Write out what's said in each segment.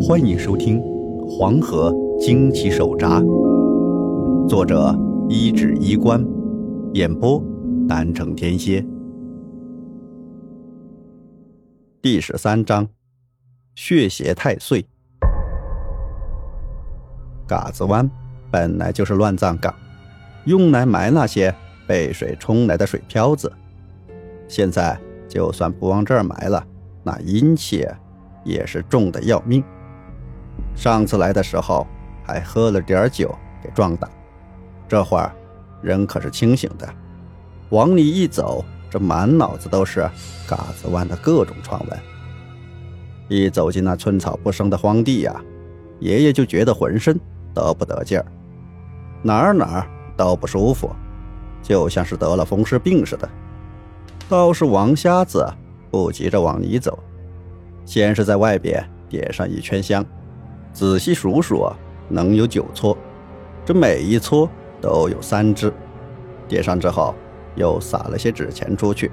欢迎收听《黄河惊奇手札》，作者一指衣冠，演播南城天蝎。第十三章：血邪太岁。嘎子湾本来就是乱葬岗，用来埋那些被水冲来的水漂子。现在就算不往这儿埋了，那阴气也是重的要命。上次来的时候还喝了点酒给壮胆，这会儿人可是清醒的。往里一走，这满脑子都是嘎子湾的各种传闻。一走进那寸草不生的荒地呀，爷爷就觉得浑身都不得劲儿，哪儿哪儿都不舒服，就像是得了风湿病似的。倒是王瞎子不急着往里走，先是在外边点上一圈香，仔细数数啊，能有九撮，这每一撮都有三只。点上之后，又撒了些纸钱出去，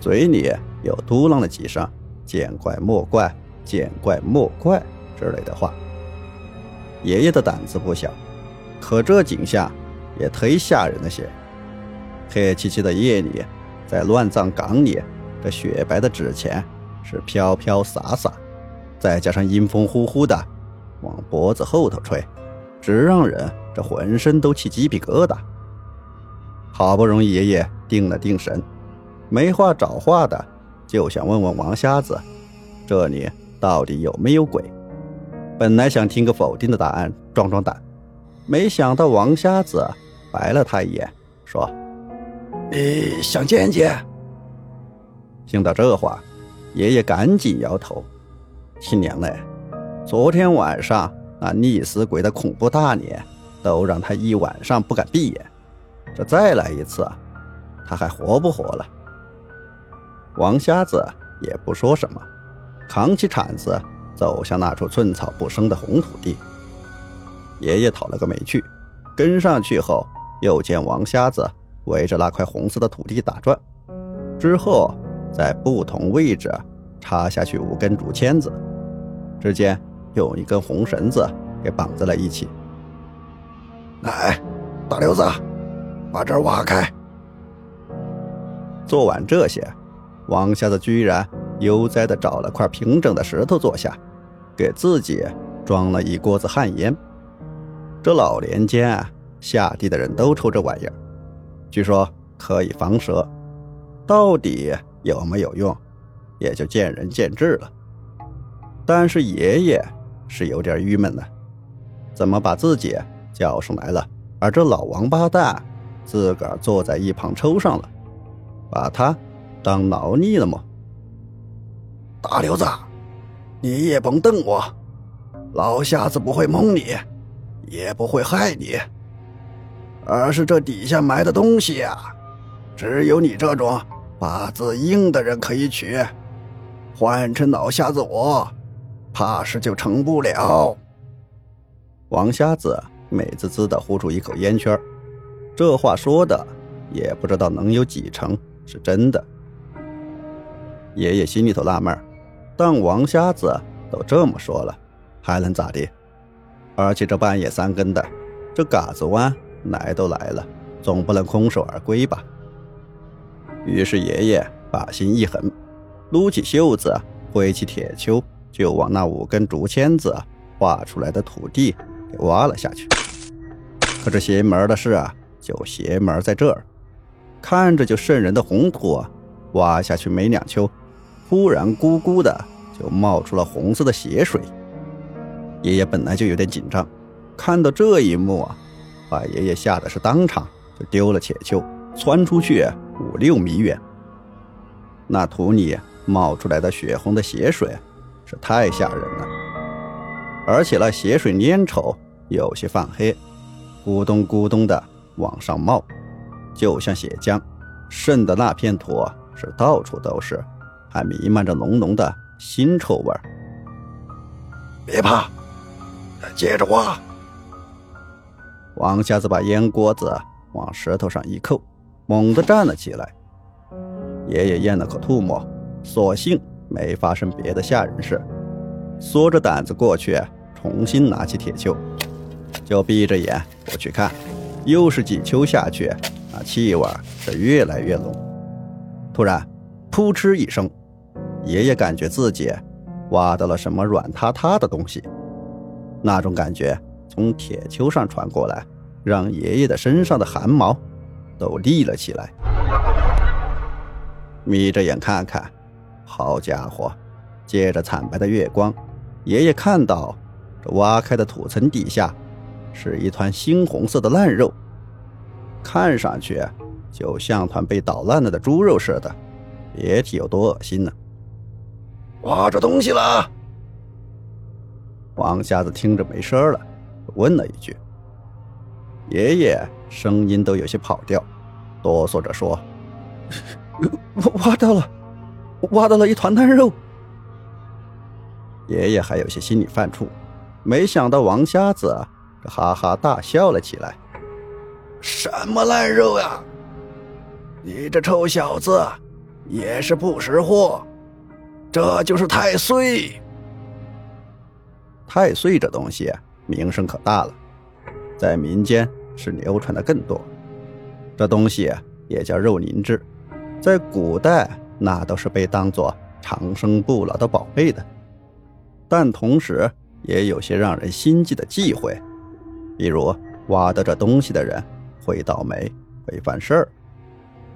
嘴里又嘟囔了几声“见怪莫怪，见怪莫怪”之类的话。爷爷的胆子不小，可这景象也忒吓人了些。黑漆漆的夜里。在乱葬岗里，这雪白的纸钱是飘飘洒洒，再加上阴风呼呼的往脖子后头吹，直让人这浑身都起鸡皮疙瘩。好不容易爷爷定了定神，没话找话的就想问问王瞎子，这里到底有没有鬼？本来想听个否定的答案壮壮胆，没想到王瞎子白了他一眼，说。你想见见？听到这话，爷爷赶紧摇头：“亲娘嘞，昨天晚上那溺死鬼的恐怖大脸，都让他一晚上不敢闭眼。这再来一次，他还活不活了？”王瞎子也不说什么，扛起铲子走向那处寸草不生的红土地。爷爷讨了个没趣，跟上去后，又见王瞎子。围着那块红色的土地打转，之后在不同位置插下去五根竹签子，之间用一根红绳子给绑在了一起。来，大刘子，把这儿挖开。做完这些，王瞎子居然悠哉地找了块平整的石头坐下，给自己装了一锅子旱烟。这老年间啊，下地的人都抽这玩意儿。据说可以防蛇，到底有没有用，也就见仁见智了。但是爷爷是有点郁闷的，怎么把自己叫上来了，而这老王八蛋自个儿坐在一旁抽上了，把他当劳力了吗？大刘子，你也甭瞪我，老瞎子不会蒙你，也不会害你。而是这底下埋的东西呀，只有你这种八字硬的人可以取，换成老瞎子我，怕是就成不了。王瞎子美滋滋的呼出一口烟圈，这话说的也不知道能有几成是真的。爷爷心里头纳闷但王瞎子都这么说了，还能咋地？而且这半夜三更的，这嘎子湾。来都来了，总不能空手而归吧？于是爷爷把心一横，撸起袖子，挥起铁锹，就往那五根竹签子画出来的土地给挖了下去。可这邪门的事啊，就邪门在这儿，看着就瘆人的红土啊，挖下去没两锹，忽然咕咕的就冒出了红色的血水。爷爷本来就有点紧张，看到这一幕啊。把爷爷吓得是当场就丢了铁锹，窜出去五六米远。那土里冒出来的血红的血水是太吓人了，而且那血水粘稠，有些泛黑，咕咚咕咚的往上冒，就像血浆。渗的那片土是到处都是，还弥漫着浓浓的腥臭味儿别怕，接着挖。王瞎子把烟锅子往石头上一扣，猛地站了起来。爷爷咽了口吐沫，所幸没发生别的吓人事，缩着胆子过去，重新拿起铁锹，就闭着眼不去看。又是几秋下去，那气味是越来越浓。突然，扑哧一声，爷爷感觉自己挖到了什么软塌塌的东西，那种感觉从铁锹上传过来，让爷爷的身上的汗毛都立了起来。眯着眼看看，好家伙！借着惨白的月光，爷爷看到这挖开的土层底下是一团猩红色的烂肉，看上去就像团被捣烂了的猪肉似的，别提有多恶心呢！挖着东西了！王瞎子听着没声了，问了一句：“爷爷，声音都有些跑调，哆嗦着说。”挖到了，挖到了一团烂肉。爷爷还有些心里犯怵，没想到王瞎子哈哈大笑了起来。什么烂肉呀！你这臭小子也是不识货，这就是太岁。太岁这东西名声可大了，在民间是流传的更多。这东西也叫肉灵芝。在古代，那都是被当作长生不老的宝贝的，但同时也有些让人心悸的忌讳，比如挖到这东西的人会倒霉，会犯事儿。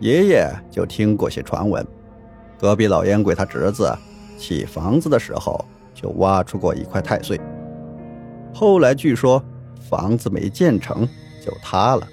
爷爷就听过些传闻，隔壁老烟鬼他侄子起房子的时候就挖出过一块太岁，后来据说房子没建成就塌了，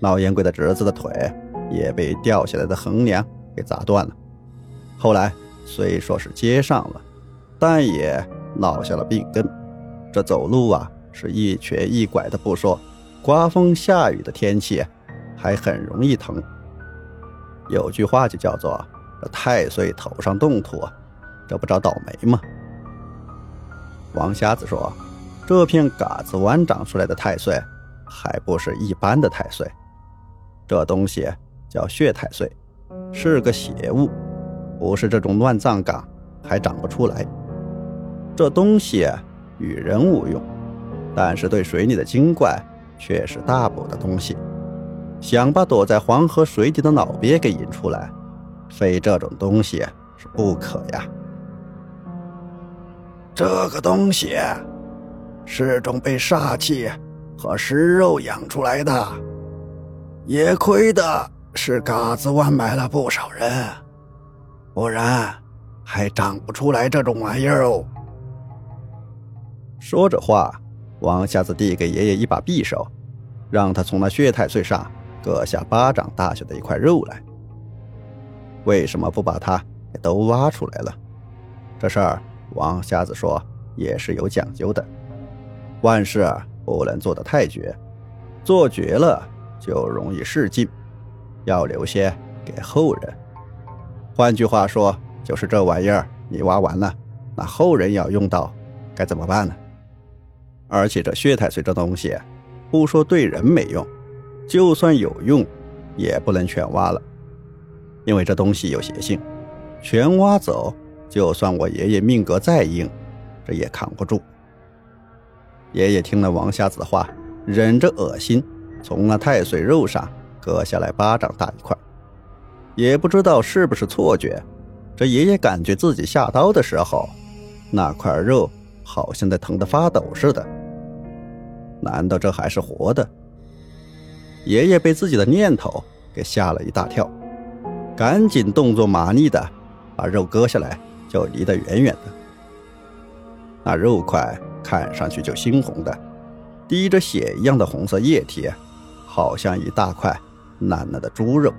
老烟鬼的侄子的腿。也被掉下来的横梁给砸断了。后来虽说是接上了，但也落下了病根。这走路啊，是一瘸一拐的不说，刮风下雨的天气还很容易疼。有句话就叫做“这太岁头上动土，这不找倒霉吗？”王瞎子说：“这片嘎子湾长出来的太岁，还不是一般的太岁，这东西。”叫血太岁，是个邪物，不是这种乱葬岗还长不出来。这东西与人无用，但是对水里的精怪却是大补的东西。想把躲在黄河水底的老鳖给引出来，非这种东西是不可呀。这个东西是种被煞气和尸肉养出来的，也亏得。是嘎子湾埋了不少人，不然还长不出来这种玩意儿哦。说着话，王瞎子递给爷爷一把匕首，让他从那血太岁上割下巴掌大小的一块肉来。为什么不把它都挖出来了？这事儿，王瞎子说也是有讲究的，万事不能做得太绝，做绝了就容易失禁。要留些给后人。换句话说，就是这玩意儿你挖完了，那后人要用到，该怎么办呢？而且这血太岁这东西，不说对人没用，就算有用，也不能全挖了，因为这东西有邪性，全挖走，就算我爷爷命格再硬，这也扛不住。爷爷听了王瞎子的话，忍着恶心，从那太岁肉上。割下来巴掌大一块，也不知道是不是错觉。这爷爷感觉自己下刀的时候，那块肉好像在疼得发抖似的。难道这还是活的？爷爷被自己的念头给吓了一大跳，赶紧动作麻利的把肉割下来，就离得远远的。那肉块看上去就猩红的，滴着血一样的红色液体，好像一大块。烂了的猪肉，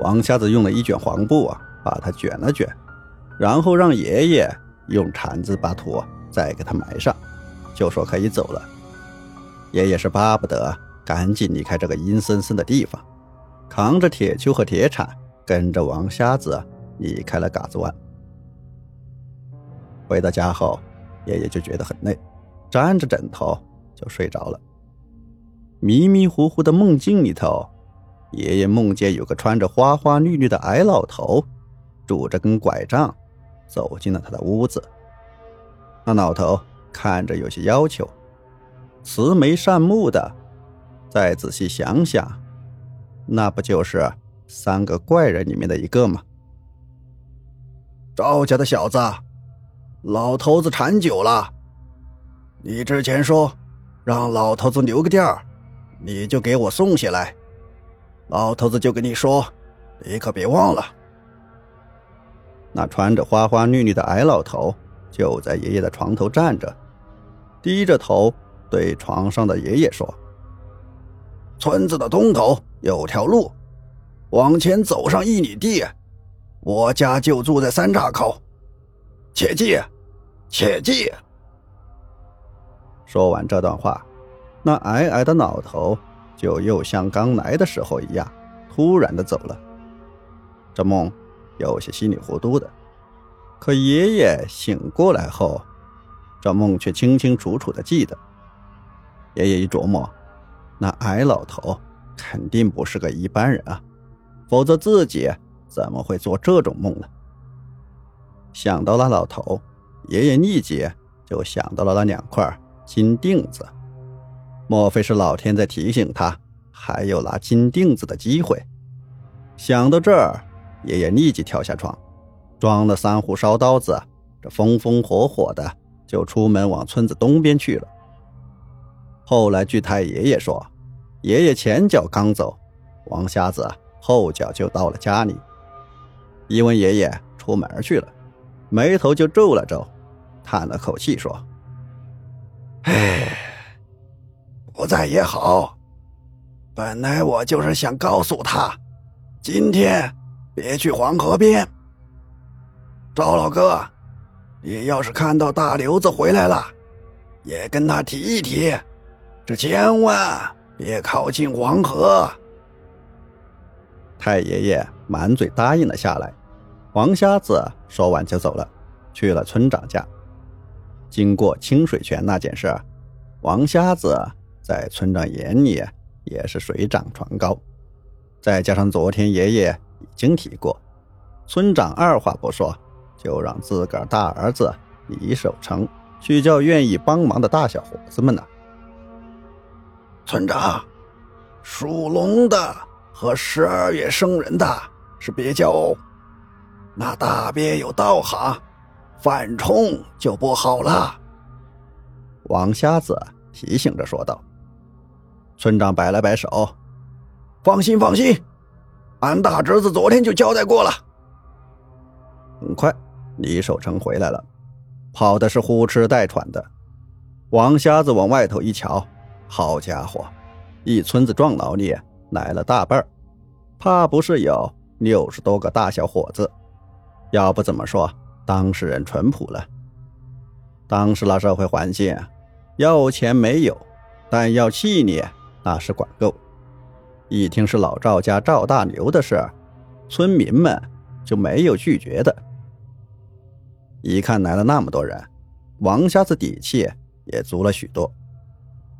王瞎子用了一卷黄布啊，把它卷了卷，然后让爷爷用铲子把土再给它埋上，就说可以走了。爷爷是巴不得赶紧离开这个阴森森的地方，扛着铁锹和铁铲，跟着王瞎子离开了嘎子湾。回到家后，爷爷就觉得很累，沾着枕头就睡着了。迷迷糊糊的梦境里头，爷爷梦见有个穿着花花绿绿的矮老头，拄着根拐杖，走进了他的屋子，那老头看着有些要求，慈眉善目的。再仔细想想，那不就是三个怪人里面的一个吗？赵家的小子，老头子馋酒了。你之前说让老头子留个店儿，你就给我送下来。老头子就跟你说，你可别忘了。那穿着花花绿绿的矮老头就在爷爷的床头站着，低着头对床上的爷爷说。村子的东头有条路，往前走上一里地，我家就住在三岔口，切记，切记。说完这段话，那矮矮的老头就又像刚来的时候一样，突然的走了。这梦有些稀里糊涂的，可爷爷醒过来后，这梦却清清楚楚的记得。爷爷一琢磨。那矮老头肯定不是个一般人啊，否则自己怎么会做这种梦呢？想到了老头，爷爷立即就想到了那两块金锭子。莫非是老天在提醒他还有拿金锭子的机会？想到这儿，爷爷立即跳下床，装了三壶烧刀子，这风风火火的就出门往村子东边去了。后来据太爷爷说。爷爷前脚刚走，王瞎子后脚就到了家里。一问爷爷出门去了，眉头就皱了皱，叹了口气说：“ 唉，不在也好。本来我就是想告诉他，今天别去黄河边。赵老哥，你要是看到大刘子回来了，也跟他提一提，这千万。”别靠近黄河。太爷爷满嘴答应了下来。王瞎子说完就走了，去了村长家。经过清水泉那件事，王瞎子在村长眼里也是水涨船高。再加上昨天爷爷已经提过，村长二话不说，就让自个儿大儿子李守成去叫愿意帮忙的大小伙子们呢。村长，属龙的和十二月生人的是别叫哦，那大鳖有道行，反冲就不好了。王瞎子提醒着说道。村长摆了摆手：“放心，放心，俺大侄子昨天就交代过了。”很快，李守成回来了，跑的是呼哧带喘的。王瞎子往外头一瞧。好家伙，一村子壮劳力来了大半儿怕不是有六十多个大小伙子。要不怎么说当事人淳朴了？当时那社会环境，要钱没有，但要气力那是管够。一听是老赵家赵大牛的事，村民们就没有拒绝的。一看来了那么多人，王瞎子底气也足了许多。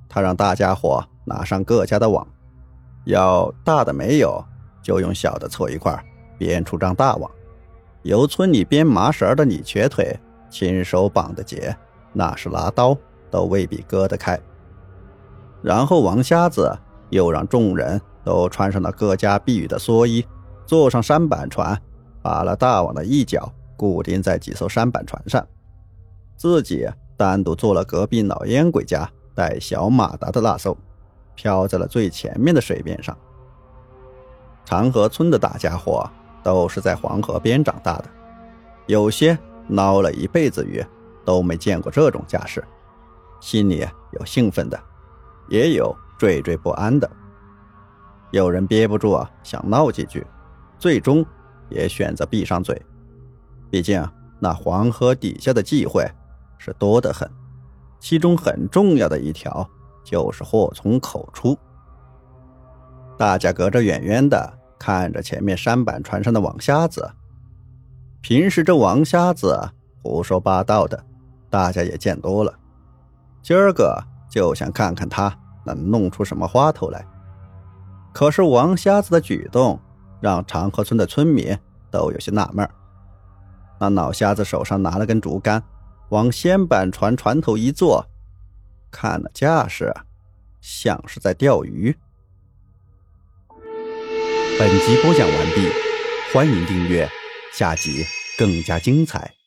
他让大家伙拿上各家的网，要大的没有，就用小的凑一块，编出张大网。由村里编麻绳的李瘸腿亲手绑的结，那是拿刀都未必割得开。然后王瞎子又让众人都穿上了各家避雨的蓑衣，坐上舢板船，把了大网的一角固定在几艘舢板船上，自己单独坐了隔壁老烟鬼家。带小马达的那艘，飘在了最前面的水面上。长河村的大家伙都是在黄河边长大的，有些捞了一辈子鱼，都没见过这种架势，心里有兴奋的，也有惴惴不安的。有人憋不住啊，想闹几句，最终也选择闭上嘴。毕竟那黄河底下的忌讳是多得很。其中很重要的一条就是祸从口出。大家隔着远远的看着前面山板船上的王瞎子。平时这王瞎子胡说八道的，大家也见多了。今儿个就想看看他能弄出什么花头来。可是王瞎子的举动让长河村的村民都有些纳闷那老瞎子手上拿了根竹竿往掀板船船头一坐看那架势像是在钓鱼。本集播讲完毕欢迎订阅下集更加精彩。